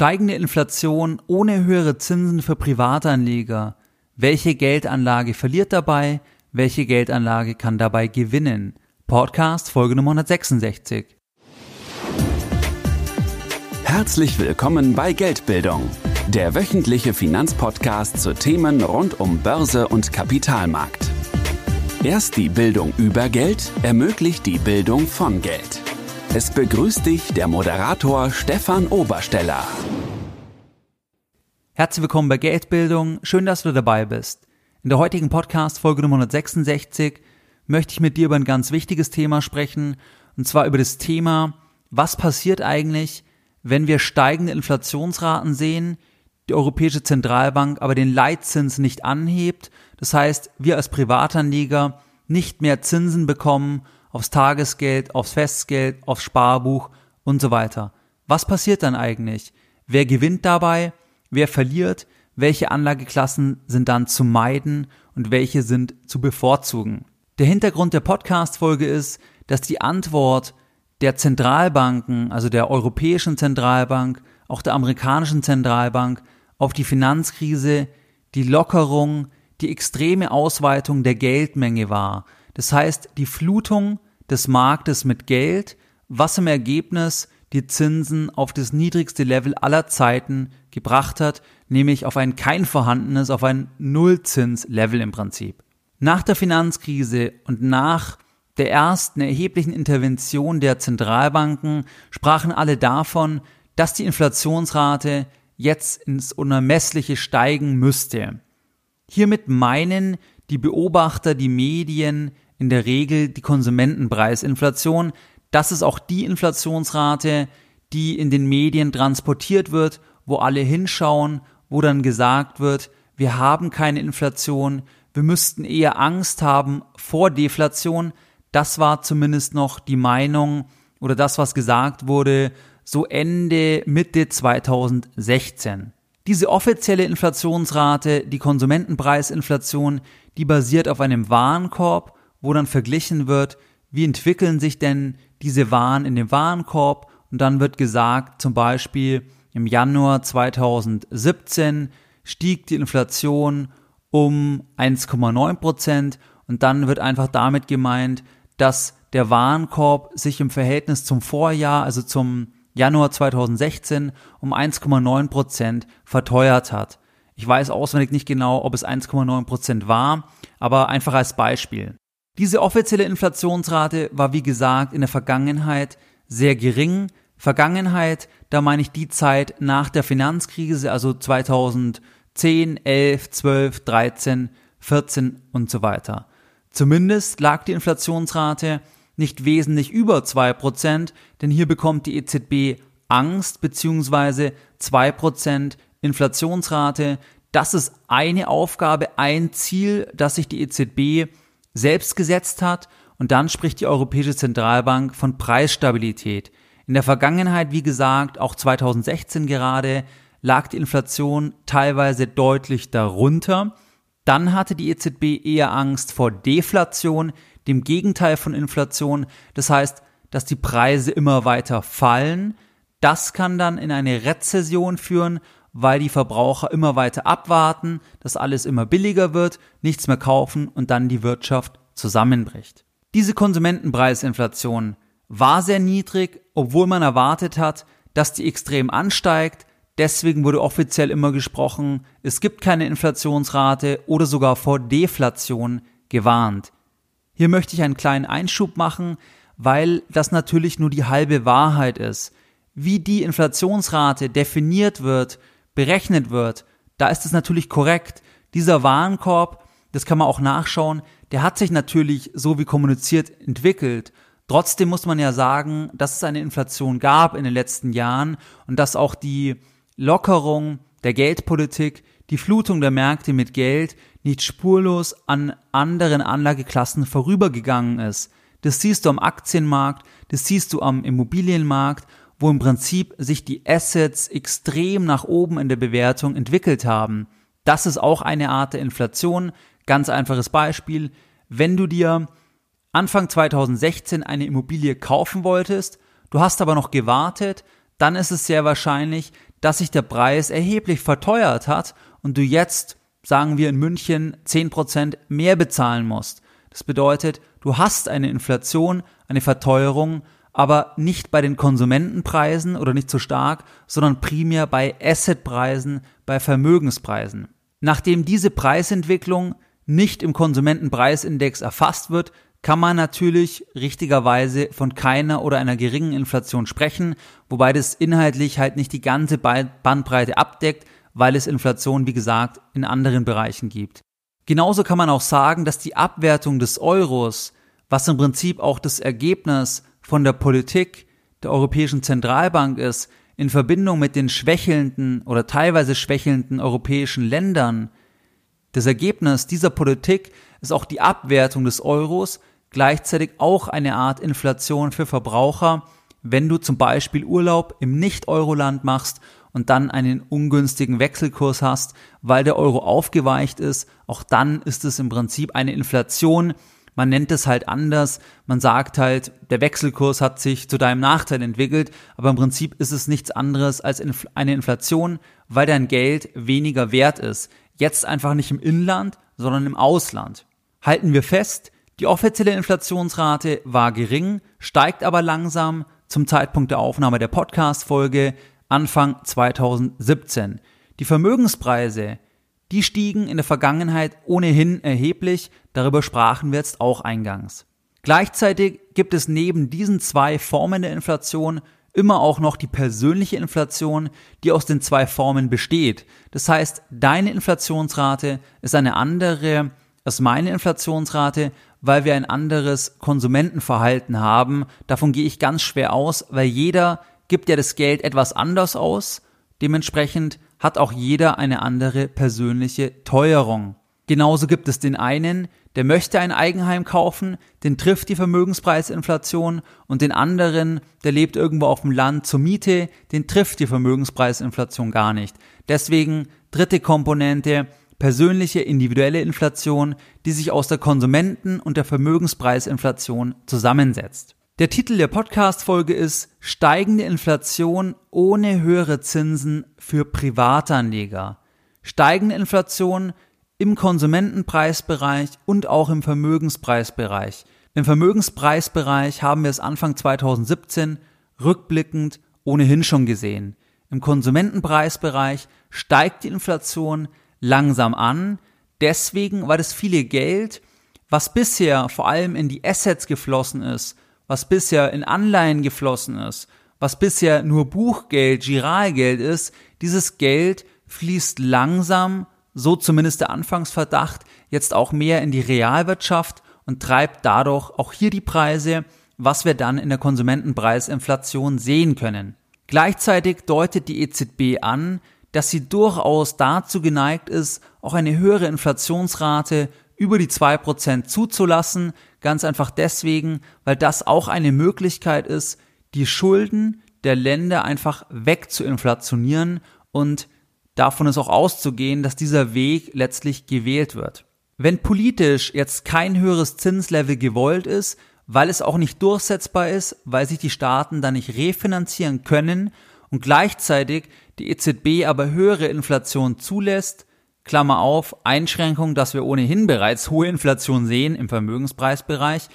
Steigende Inflation ohne höhere Zinsen für Privatanleger. Welche Geldanlage verliert dabei? Welche Geldanlage kann dabei gewinnen? Podcast Folge Nummer 166. Herzlich willkommen bei Geldbildung, der wöchentliche Finanzpodcast zu Themen rund um Börse und Kapitalmarkt. Erst die Bildung über Geld ermöglicht die Bildung von Geld. Es begrüßt dich der Moderator Stefan Obersteller. Herzlich willkommen bei Geldbildung. Schön, dass du dabei bist. In der heutigen Podcast Folge Nummer 166 möchte ich mit dir über ein ganz wichtiges Thema sprechen. Und zwar über das Thema, was passiert eigentlich, wenn wir steigende Inflationsraten sehen, die Europäische Zentralbank aber den Leitzins nicht anhebt. Das heißt, wir als Privatanleger nicht mehr Zinsen bekommen aufs Tagesgeld, aufs Festgeld, aufs Sparbuch und so weiter. Was passiert dann eigentlich? Wer gewinnt dabei? Wer verliert? Welche Anlageklassen sind dann zu meiden und welche sind zu bevorzugen? Der Hintergrund der Podcast-Folge ist, dass die Antwort der Zentralbanken, also der Europäischen Zentralbank, auch der amerikanischen Zentralbank auf die Finanzkrise die Lockerung, die extreme Ausweitung der Geldmenge war. Das heißt, die Flutung des Marktes mit Geld, was im Ergebnis die Zinsen auf das niedrigste Level aller Zeiten gebracht hat, nämlich auf ein kein vorhandenes, auf ein Nullzinslevel im Prinzip. Nach der Finanzkrise und nach der ersten erheblichen Intervention der Zentralbanken sprachen alle davon, dass die Inflationsrate jetzt ins Unermessliche steigen müsste. Hiermit meinen die Beobachter, die Medien in der Regel die Konsumentenpreisinflation. Das ist auch die Inflationsrate, die in den Medien transportiert wird, wo alle hinschauen, wo dann gesagt wird, wir haben keine Inflation, wir müssten eher Angst haben vor Deflation. Das war zumindest noch die Meinung oder das, was gesagt wurde, so Ende, Mitte 2016. Diese offizielle Inflationsrate, die Konsumentenpreisinflation, die basiert auf einem Warenkorb, wo dann verglichen wird, wie entwickeln sich denn diese Waren in dem Warenkorb und dann wird gesagt, zum Beispiel im Januar 2017 stieg die Inflation um 1,9 Prozent und dann wird einfach damit gemeint, dass der Warenkorb sich im Verhältnis zum Vorjahr, also zum Januar 2016 um 1,9 Prozent verteuert hat. Ich weiß auswendig nicht genau, ob es 1,9 Prozent war, aber einfach als Beispiel. Diese offizielle Inflationsrate war wie gesagt in der Vergangenheit sehr gering. Vergangenheit, da meine ich die Zeit nach der Finanzkrise, also 2010, 11, 12, 13, 14 und so weiter. Zumindest lag die Inflationsrate nicht wesentlich über 2%, denn hier bekommt die EZB Angst bzw. 2% Inflationsrate. Das ist eine Aufgabe, ein Ziel, das sich die EZB selbst gesetzt hat und dann spricht die Europäische Zentralbank von Preisstabilität. In der Vergangenheit, wie gesagt, auch 2016 gerade, lag die Inflation teilweise deutlich darunter. Dann hatte die EZB eher Angst vor Deflation, dem Gegenteil von Inflation. Das heißt, dass die Preise immer weiter fallen. Das kann dann in eine Rezession führen, weil die Verbraucher immer weiter abwarten, dass alles immer billiger wird, nichts mehr kaufen und dann die Wirtschaft zusammenbricht. Diese Konsumentenpreisinflation war sehr niedrig, obwohl man erwartet hat, dass die extrem ansteigt. Deswegen wurde offiziell immer gesprochen, es gibt keine Inflationsrate oder sogar vor Deflation gewarnt. Hier möchte ich einen kleinen Einschub machen, weil das natürlich nur die halbe Wahrheit ist. Wie die Inflationsrate definiert wird, berechnet wird, da ist es natürlich korrekt. Dieser Warenkorb, das kann man auch nachschauen, der hat sich natürlich so wie kommuniziert entwickelt. Trotzdem muss man ja sagen, dass es eine Inflation gab in den letzten Jahren und dass auch die Lockerung der Geldpolitik, die Flutung der Märkte mit Geld nicht spurlos an anderen Anlageklassen vorübergegangen ist. Das siehst du am Aktienmarkt, das siehst du am Immobilienmarkt wo im Prinzip sich die Assets extrem nach oben in der Bewertung entwickelt haben. Das ist auch eine Art der Inflation. Ganz einfaches Beispiel. Wenn du dir Anfang 2016 eine Immobilie kaufen wolltest, du hast aber noch gewartet, dann ist es sehr wahrscheinlich, dass sich der Preis erheblich verteuert hat und du jetzt, sagen wir in München, 10% mehr bezahlen musst. Das bedeutet, du hast eine Inflation, eine Verteuerung, aber nicht bei den Konsumentenpreisen oder nicht so stark, sondern primär bei Assetpreisen, bei Vermögenspreisen. Nachdem diese Preisentwicklung nicht im Konsumentenpreisindex erfasst wird, kann man natürlich richtigerweise von keiner oder einer geringen Inflation sprechen, wobei das inhaltlich halt nicht die ganze Bandbreite abdeckt, weil es Inflation, wie gesagt, in anderen Bereichen gibt. Genauso kann man auch sagen, dass die Abwertung des Euros, was im Prinzip auch das Ergebnis von der Politik der Europäischen Zentralbank ist, in Verbindung mit den schwächelnden oder teilweise schwächelnden europäischen Ländern, das Ergebnis dieser Politik ist auch die Abwertung des Euros, gleichzeitig auch eine Art Inflation für Verbraucher, wenn du zum Beispiel Urlaub im Nicht-Euro-Land machst und dann einen ungünstigen Wechselkurs hast, weil der Euro aufgeweicht ist, auch dann ist es im Prinzip eine Inflation. Man nennt es halt anders. Man sagt halt, der Wechselkurs hat sich zu deinem Nachteil entwickelt, aber im Prinzip ist es nichts anderes als eine Inflation, weil dein Geld weniger wert ist. Jetzt einfach nicht im Inland, sondern im Ausland. Halten wir fest, die offizielle Inflationsrate war gering, steigt aber langsam zum Zeitpunkt der Aufnahme der Podcast-Folge Anfang 2017. Die Vermögenspreise, die stiegen in der Vergangenheit ohnehin erheblich, darüber sprachen wir jetzt auch eingangs. Gleichzeitig gibt es neben diesen zwei Formen der Inflation immer auch noch die persönliche Inflation, die aus den zwei Formen besteht. Das heißt, deine Inflationsrate ist eine andere als meine Inflationsrate, weil wir ein anderes Konsumentenverhalten haben. Davon gehe ich ganz schwer aus, weil jeder gibt ja das Geld etwas anders aus. Dementsprechend hat auch jeder eine andere persönliche Teuerung. Genauso gibt es den einen, der möchte ein Eigenheim kaufen, den trifft die Vermögenspreisinflation und den anderen, der lebt irgendwo auf dem Land zur Miete, den trifft die Vermögenspreisinflation gar nicht. Deswegen dritte Komponente, persönliche individuelle Inflation, die sich aus der Konsumenten- und der Vermögenspreisinflation zusammensetzt. Der Titel der Podcast-Folge ist Steigende Inflation ohne höhere Zinsen für Privatanleger. Steigende Inflation im Konsumentenpreisbereich und auch im Vermögenspreisbereich. Im Vermögenspreisbereich haben wir es Anfang 2017 rückblickend ohnehin schon gesehen. Im Konsumentenpreisbereich steigt die Inflation langsam an. Deswegen war das viele Geld, was bisher vor allem in die Assets geflossen ist, was bisher in Anleihen geflossen ist, was bisher nur Buchgeld, Giralgeld ist, dieses Geld fließt langsam, so zumindest der Anfangsverdacht, jetzt auch mehr in die Realwirtschaft und treibt dadurch auch hier die Preise, was wir dann in der Konsumentenpreisinflation sehen können. Gleichzeitig deutet die EZB an, dass sie durchaus dazu geneigt ist, auch eine höhere Inflationsrate über die zwei Prozent zuzulassen, ganz einfach deswegen, weil das auch eine Möglichkeit ist, die Schulden der Länder einfach wegzuinflationieren und davon ist auch auszugehen, dass dieser Weg letztlich gewählt wird. Wenn politisch jetzt kein höheres Zinslevel gewollt ist, weil es auch nicht durchsetzbar ist, weil sich die Staaten da nicht refinanzieren können und gleichzeitig die EZB aber höhere Inflation zulässt, Klammer auf, Einschränkung, dass wir ohnehin bereits hohe Inflation sehen im Vermögenspreisbereich,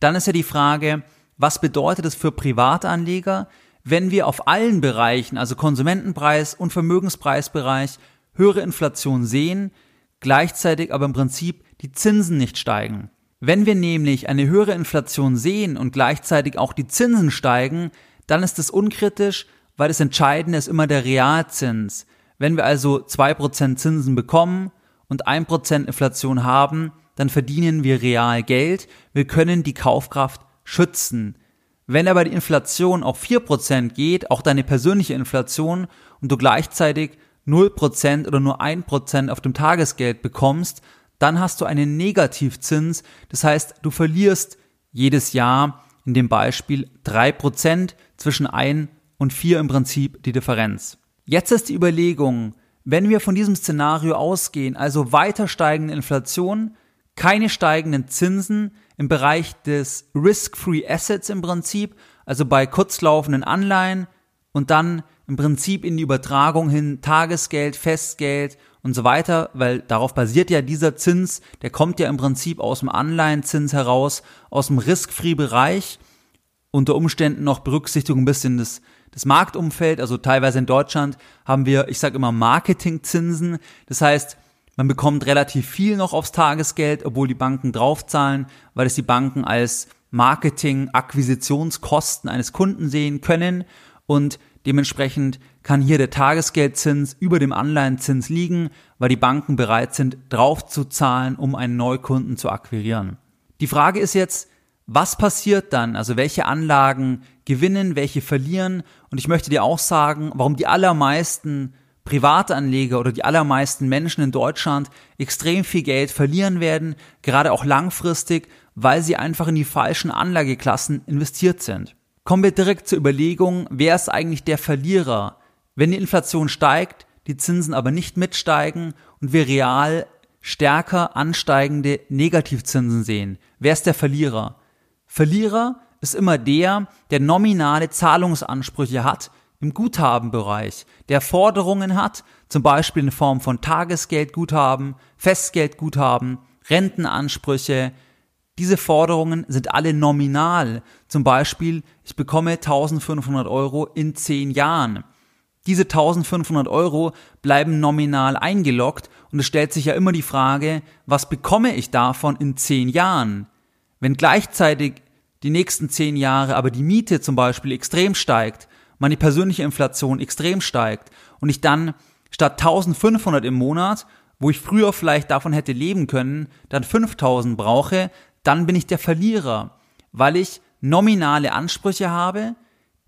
dann ist ja die Frage, was bedeutet es für Privatanleger, wenn wir auf allen Bereichen, also Konsumentenpreis und Vermögenspreisbereich, höhere Inflation sehen, gleichzeitig aber im Prinzip die Zinsen nicht steigen. Wenn wir nämlich eine höhere Inflation sehen und gleichzeitig auch die Zinsen steigen, dann ist es unkritisch, weil das Entscheidende ist immer der Realzins. Wenn wir also 2% Zinsen bekommen und 1% Inflation haben, dann verdienen wir real Geld, wir können die Kaufkraft schützen. Wenn aber die Inflation auf 4% geht, auch deine persönliche Inflation, und du gleichzeitig 0% oder nur 1% auf dem Tagesgeld bekommst, dann hast du einen Negativzins, das heißt, du verlierst jedes Jahr in dem Beispiel 3% zwischen 1 und 4 im Prinzip die Differenz. Jetzt ist die Überlegung, wenn wir von diesem Szenario ausgehen, also weiter steigende Inflation, keine steigenden Zinsen im Bereich des Risk-Free Assets im Prinzip, also bei kurzlaufenden Anleihen und dann im Prinzip in die Übertragung hin Tagesgeld, Festgeld und so weiter, weil darauf basiert ja dieser Zins, der kommt ja im Prinzip aus dem Anleihenzins heraus, aus dem Risk-Free-Bereich, unter Umständen noch Berücksichtigung ein bisschen des, des Marktumfeld, also teilweise in Deutschland haben wir, ich sage immer Marketingzinsen, das heißt, man bekommt relativ viel noch aufs Tagesgeld, obwohl die Banken draufzahlen, weil es die Banken als Marketing-Akquisitionskosten eines Kunden sehen können und dementsprechend kann hier der Tagesgeldzins über dem Anleihenzins liegen, weil die Banken bereit sind, draufzuzahlen, um einen Neukunden zu akquirieren. Die Frage ist jetzt, was passiert dann? Also welche Anlagen gewinnen, welche verlieren? Und ich möchte dir auch sagen, warum die allermeisten Privatanleger oder die allermeisten Menschen in Deutschland extrem viel Geld verlieren werden, gerade auch langfristig, weil sie einfach in die falschen Anlageklassen investiert sind. Kommen wir direkt zur Überlegung, wer ist eigentlich der Verlierer? Wenn die Inflation steigt, die Zinsen aber nicht mitsteigen und wir real stärker ansteigende Negativzinsen sehen, wer ist der Verlierer? Verlierer ist immer der, der nominale Zahlungsansprüche hat im Guthabenbereich, der Forderungen hat, zum Beispiel in Form von Tagesgeldguthaben, Festgeldguthaben, Rentenansprüche, diese Forderungen sind alle nominal. Zum Beispiel, ich bekomme 1500 Euro in 10 Jahren. Diese 1500 Euro bleiben nominal eingeloggt und es stellt sich ja immer die Frage, was bekomme ich davon in 10 Jahren? Wenn gleichzeitig die nächsten 10 Jahre aber die Miete zum Beispiel extrem steigt, meine persönliche Inflation extrem steigt und ich dann statt 1500 im Monat, wo ich früher vielleicht davon hätte leben können, dann 5000 brauche, dann bin ich der Verlierer, weil ich nominale Ansprüche habe,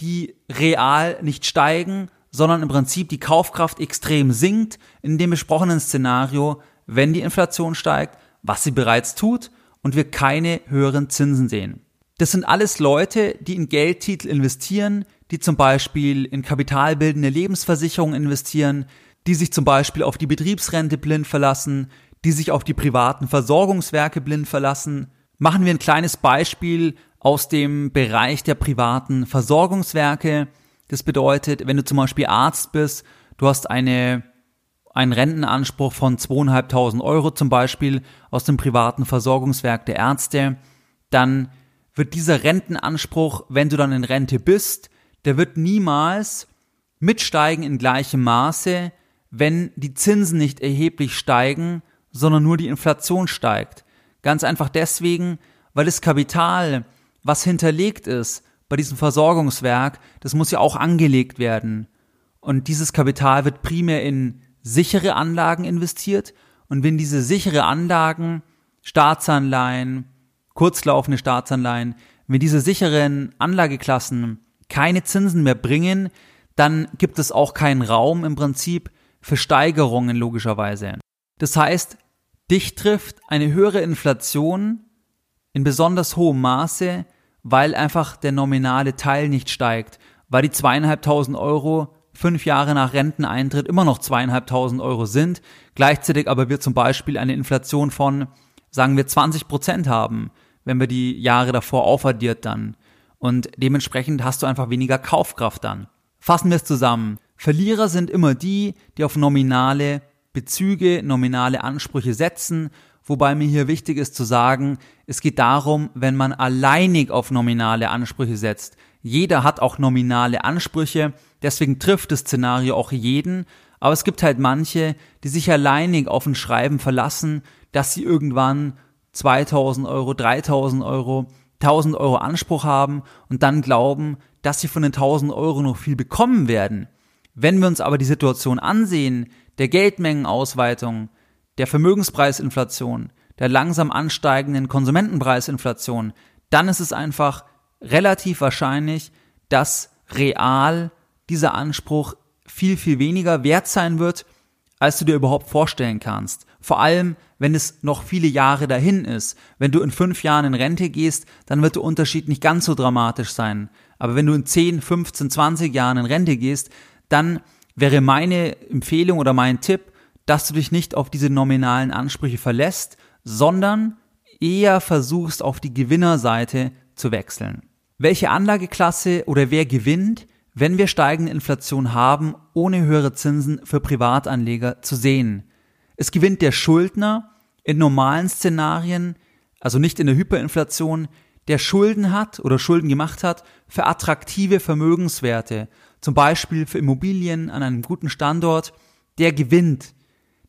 die real nicht steigen, sondern im Prinzip die Kaufkraft extrem sinkt in dem besprochenen Szenario, wenn die Inflation steigt, was sie bereits tut und wir keine höheren Zinsen sehen. Das sind alles Leute, die in Geldtitel investieren, die zum Beispiel in kapitalbildende Lebensversicherungen investieren, die sich zum Beispiel auf die Betriebsrente blind verlassen, die sich auf die privaten Versorgungswerke blind verlassen Machen wir ein kleines Beispiel aus dem Bereich der privaten Versorgungswerke. Das bedeutet, wenn du zum Beispiel Arzt bist, du hast eine, einen Rentenanspruch von zweieinhalbtausend Euro zum Beispiel aus dem privaten Versorgungswerk der Ärzte, dann wird dieser Rentenanspruch, wenn du dann in Rente bist, der wird niemals mitsteigen in gleichem Maße, wenn die Zinsen nicht erheblich steigen, sondern nur die Inflation steigt. Ganz einfach deswegen, weil das Kapital, was hinterlegt ist bei diesem Versorgungswerk, das muss ja auch angelegt werden. Und dieses Kapital wird primär in sichere Anlagen investiert. Und wenn diese sichere Anlagen, Staatsanleihen, kurzlaufende Staatsanleihen, wenn diese sicheren Anlageklassen keine Zinsen mehr bringen, dann gibt es auch keinen Raum im Prinzip für Steigerungen logischerweise. Das heißt, Dich trifft eine höhere Inflation in besonders hohem Maße, weil einfach der nominale Teil nicht steigt, weil die zweieinhalbtausend Euro fünf Jahre nach Renteneintritt immer noch zweieinhalbtausend Euro sind, gleichzeitig aber wir zum Beispiel eine Inflation von, sagen wir, 20 Prozent haben, wenn wir die Jahre davor aufaddiert dann. Und dementsprechend hast du einfach weniger Kaufkraft dann. Fassen wir es zusammen. Verlierer sind immer die, die auf nominale Bezüge, nominale Ansprüche setzen, wobei mir hier wichtig ist zu sagen, es geht darum, wenn man alleinig auf nominale Ansprüche setzt. Jeder hat auch nominale Ansprüche, deswegen trifft das Szenario auch jeden, aber es gibt halt manche, die sich alleinig auf ein Schreiben verlassen, dass sie irgendwann 2000 Euro, 3000 Euro, 1000 Euro Anspruch haben und dann glauben, dass sie von den 1000 Euro noch viel bekommen werden. Wenn wir uns aber die Situation ansehen, der Geldmengenausweitung, der Vermögenspreisinflation, der langsam ansteigenden Konsumentenpreisinflation, dann ist es einfach relativ wahrscheinlich, dass real dieser Anspruch viel, viel weniger wert sein wird, als du dir überhaupt vorstellen kannst. Vor allem, wenn es noch viele Jahre dahin ist. Wenn du in fünf Jahren in Rente gehst, dann wird der Unterschied nicht ganz so dramatisch sein. Aber wenn du in 10, 15, 20 Jahren in Rente gehst, dann wäre meine Empfehlung oder mein Tipp, dass du dich nicht auf diese nominalen Ansprüche verlässt, sondern eher versuchst, auf die Gewinnerseite zu wechseln. Welche Anlageklasse oder wer gewinnt, wenn wir steigende Inflation haben, ohne höhere Zinsen für Privatanleger zu sehen. Es gewinnt der Schuldner in normalen Szenarien, also nicht in der Hyperinflation, der Schulden hat oder Schulden gemacht hat für attraktive Vermögenswerte, zum Beispiel für Immobilien an einem guten Standort, der gewinnt.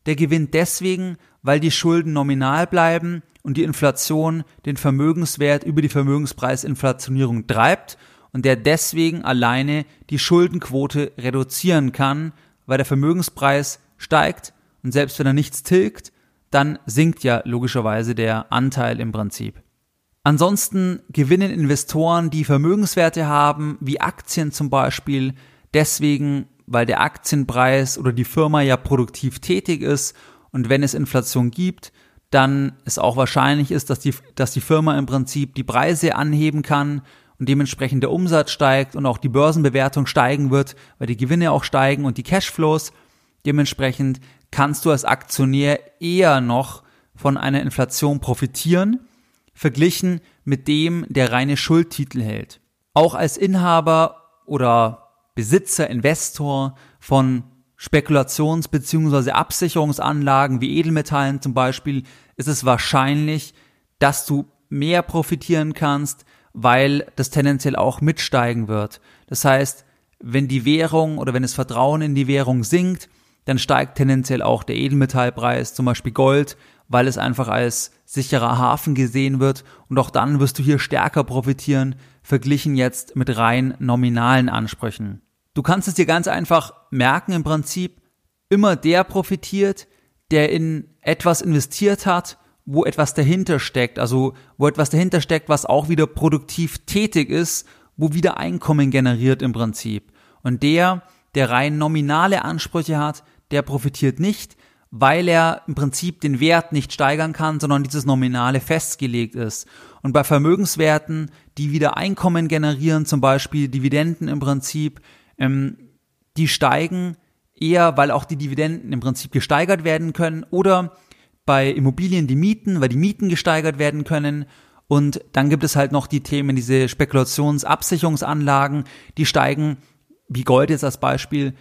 Der gewinnt deswegen, weil die Schulden nominal bleiben und die Inflation den Vermögenswert über die Vermögenspreisinflationierung treibt und der deswegen alleine die Schuldenquote reduzieren kann, weil der Vermögenspreis steigt und selbst wenn er nichts tilgt, dann sinkt ja logischerweise der Anteil im Prinzip. Ansonsten gewinnen Investoren, die Vermögenswerte haben, wie Aktien zum Beispiel, deswegen, weil der Aktienpreis oder die Firma ja produktiv tätig ist und wenn es Inflation gibt, dann es auch wahrscheinlich ist, dass die, dass die Firma im Prinzip die Preise anheben kann und dementsprechend der Umsatz steigt und auch die Börsenbewertung steigen wird, weil die Gewinne auch steigen und die Cashflows. Dementsprechend kannst du als Aktionär eher noch von einer Inflation profitieren verglichen mit dem, der reine Schuldtitel hält. Auch als Inhaber oder Besitzer, Investor von Spekulations- bzw. Absicherungsanlagen wie Edelmetallen zum Beispiel ist es wahrscheinlich, dass du mehr profitieren kannst, weil das tendenziell auch mitsteigen wird. Das heißt, wenn die Währung oder wenn das Vertrauen in die Währung sinkt, dann steigt tendenziell auch der Edelmetallpreis, zum Beispiel Gold, weil es einfach als sicherer Hafen gesehen wird und auch dann wirst du hier stärker profitieren, verglichen jetzt mit rein nominalen Ansprüchen. Du kannst es dir ganz einfach merken im Prinzip, immer der profitiert, der in etwas investiert hat, wo etwas dahinter steckt, also wo etwas dahinter steckt, was auch wieder produktiv tätig ist, wo wieder Einkommen generiert im Prinzip. Und der, der rein nominale Ansprüche hat, der profitiert nicht, weil er im Prinzip den Wert nicht steigern kann, sondern dieses Nominale festgelegt ist. Und bei Vermögenswerten, die wieder Einkommen generieren, zum Beispiel Dividenden im Prinzip, ähm, die steigen eher, weil auch die Dividenden im Prinzip gesteigert werden können oder bei Immobilien die Mieten, weil die Mieten gesteigert werden können. Und dann gibt es halt noch die Themen, diese Spekulationsabsicherungsanlagen, die steigen, wie Gold jetzt als Beispiel,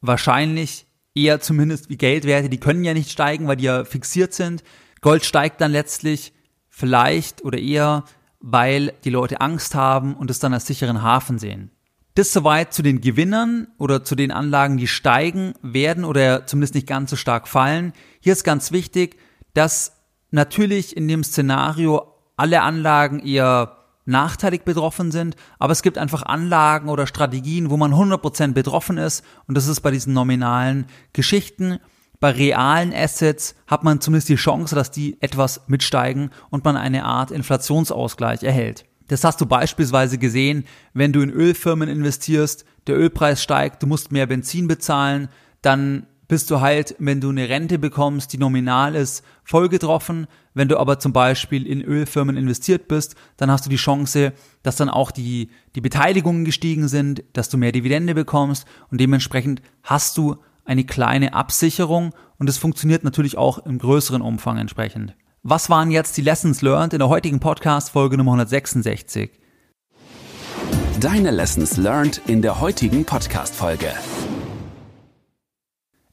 wahrscheinlich eher zumindest wie Geldwerte, die können ja nicht steigen, weil die ja fixiert sind. Gold steigt dann letztlich vielleicht oder eher, weil die Leute Angst haben und es dann als sicheren Hafen sehen. Das soweit zu den Gewinnern oder zu den Anlagen, die steigen werden oder zumindest nicht ganz so stark fallen. Hier ist ganz wichtig, dass natürlich in dem Szenario alle Anlagen eher nachteilig betroffen sind, aber es gibt einfach Anlagen oder Strategien, wo man 100% betroffen ist und das ist bei diesen nominalen Geschichten. Bei realen Assets hat man zumindest die Chance, dass die etwas mitsteigen und man eine Art Inflationsausgleich erhält. Das hast du beispielsweise gesehen, wenn du in Ölfirmen investierst, der Ölpreis steigt, du musst mehr Benzin bezahlen, dann bist du halt, wenn du eine Rente bekommst, die nominal ist, voll getroffen. Wenn du aber zum Beispiel in Ölfirmen investiert bist, dann hast du die Chance, dass dann auch die, die Beteiligungen gestiegen sind, dass du mehr Dividende bekommst und dementsprechend hast du eine kleine Absicherung und es funktioniert natürlich auch im größeren Umfang entsprechend. Was waren jetzt die Lessons learned in der heutigen Podcast Folge Nummer 166? Deine Lessons learned in der heutigen Podcast Folge.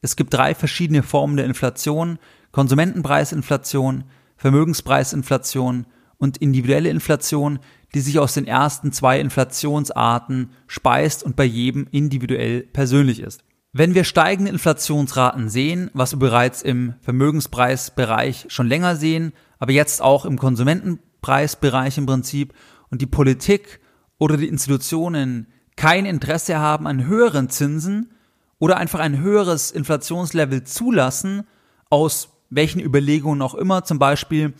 Es gibt drei verschiedene Formen der Inflation. Konsumentenpreisinflation, Vermögenspreisinflation und individuelle Inflation, die sich aus den ersten zwei Inflationsarten speist und bei jedem individuell persönlich ist. Wenn wir steigende Inflationsraten sehen, was wir bereits im Vermögenspreisbereich schon länger sehen, aber jetzt auch im Konsumentenpreisbereich im Prinzip und die Politik oder die Institutionen kein Interesse haben an höheren Zinsen, oder einfach ein höheres Inflationslevel zulassen, aus welchen Überlegungen auch immer, zum Beispiel,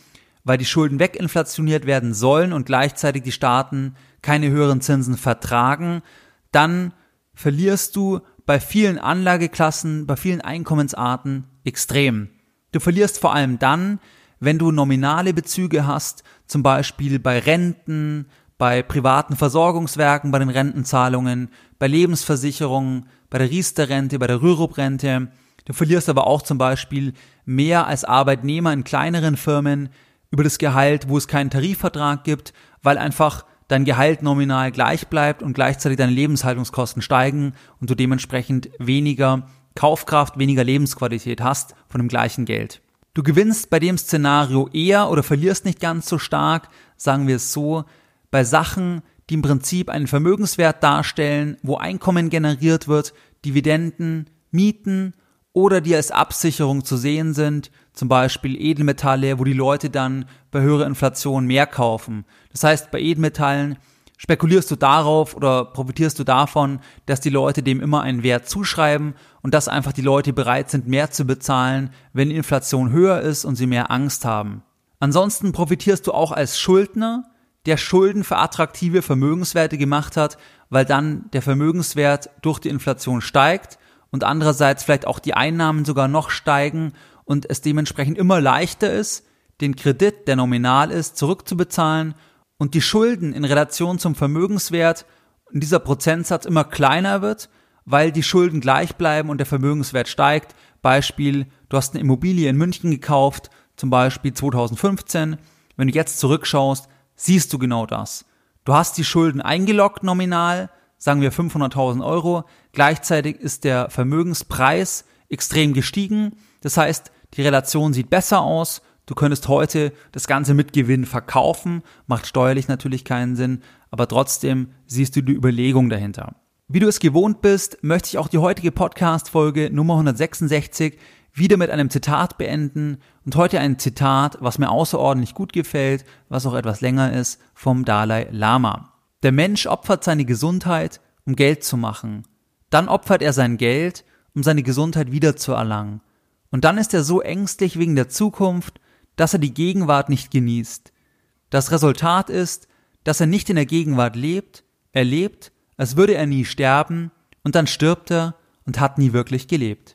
weil die Schulden weginflationiert werden sollen und gleichzeitig die Staaten keine höheren Zinsen vertragen, dann verlierst du bei vielen Anlageklassen, bei vielen Einkommensarten extrem. Du verlierst vor allem dann, wenn du nominale Bezüge hast, zum Beispiel bei Renten, bei privaten Versorgungswerken, bei den Rentenzahlungen, bei Lebensversicherungen, bei der Riester-Rente, bei der Rürup-Rente. Du verlierst aber auch zum Beispiel mehr als Arbeitnehmer in kleineren Firmen über das Gehalt, wo es keinen Tarifvertrag gibt, weil einfach dein Gehalt nominal gleich bleibt und gleichzeitig deine Lebenshaltungskosten steigen und du dementsprechend weniger Kaufkraft, weniger Lebensqualität hast von dem gleichen Geld. Du gewinnst bei dem Szenario eher oder verlierst nicht ganz so stark, sagen wir es so, bei Sachen, die im Prinzip einen Vermögenswert darstellen, wo Einkommen generiert wird, Dividenden, Mieten oder die als Absicherung zu sehen sind, zum Beispiel Edelmetalle, wo die Leute dann bei höherer Inflation mehr kaufen. Das heißt, bei Edelmetallen spekulierst du darauf oder profitierst du davon, dass die Leute dem immer einen Wert zuschreiben und dass einfach die Leute bereit sind, mehr zu bezahlen, wenn die Inflation höher ist und sie mehr Angst haben. Ansonsten profitierst du auch als Schuldner, der Schulden für attraktive Vermögenswerte gemacht hat, weil dann der Vermögenswert durch die Inflation steigt und andererseits vielleicht auch die Einnahmen sogar noch steigen und es dementsprechend immer leichter ist, den Kredit, der nominal ist, zurückzubezahlen und die Schulden in Relation zum Vermögenswert und dieser Prozentsatz immer kleiner wird, weil die Schulden gleich bleiben und der Vermögenswert steigt. Beispiel, du hast eine Immobilie in München gekauft, zum Beispiel 2015. Wenn du jetzt zurückschaust, siehst du genau das. Du hast die Schulden eingeloggt nominal, sagen wir 500.000 Euro. Gleichzeitig ist der Vermögenspreis extrem gestiegen. Das heißt, die Relation sieht besser aus. Du könntest heute das Ganze mit Gewinn verkaufen, macht steuerlich natürlich keinen Sinn, aber trotzdem siehst du die Überlegung dahinter. Wie du es gewohnt bist, möchte ich auch die heutige Podcast-Folge Nummer 166 wieder mit einem Zitat beenden und heute ein Zitat, was mir außerordentlich gut gefällt, was auch etwas länger ist, vom Dalai Lama. Der Mensch opfert seine Gesundheit, um Geld zu machen. Dann opfert er sein Geld, um seine Gesundheit wiederzuerlangen. Und dann ist er so ängstlich wegen der Zukunft, dass er die Gegenwart nicht genießt. Das Resultat ist, dass er nicht in der Gegenwart lebt, er lebt, als würde er nie sterben, und dann stirbt er und hat nie wirklich gelebt.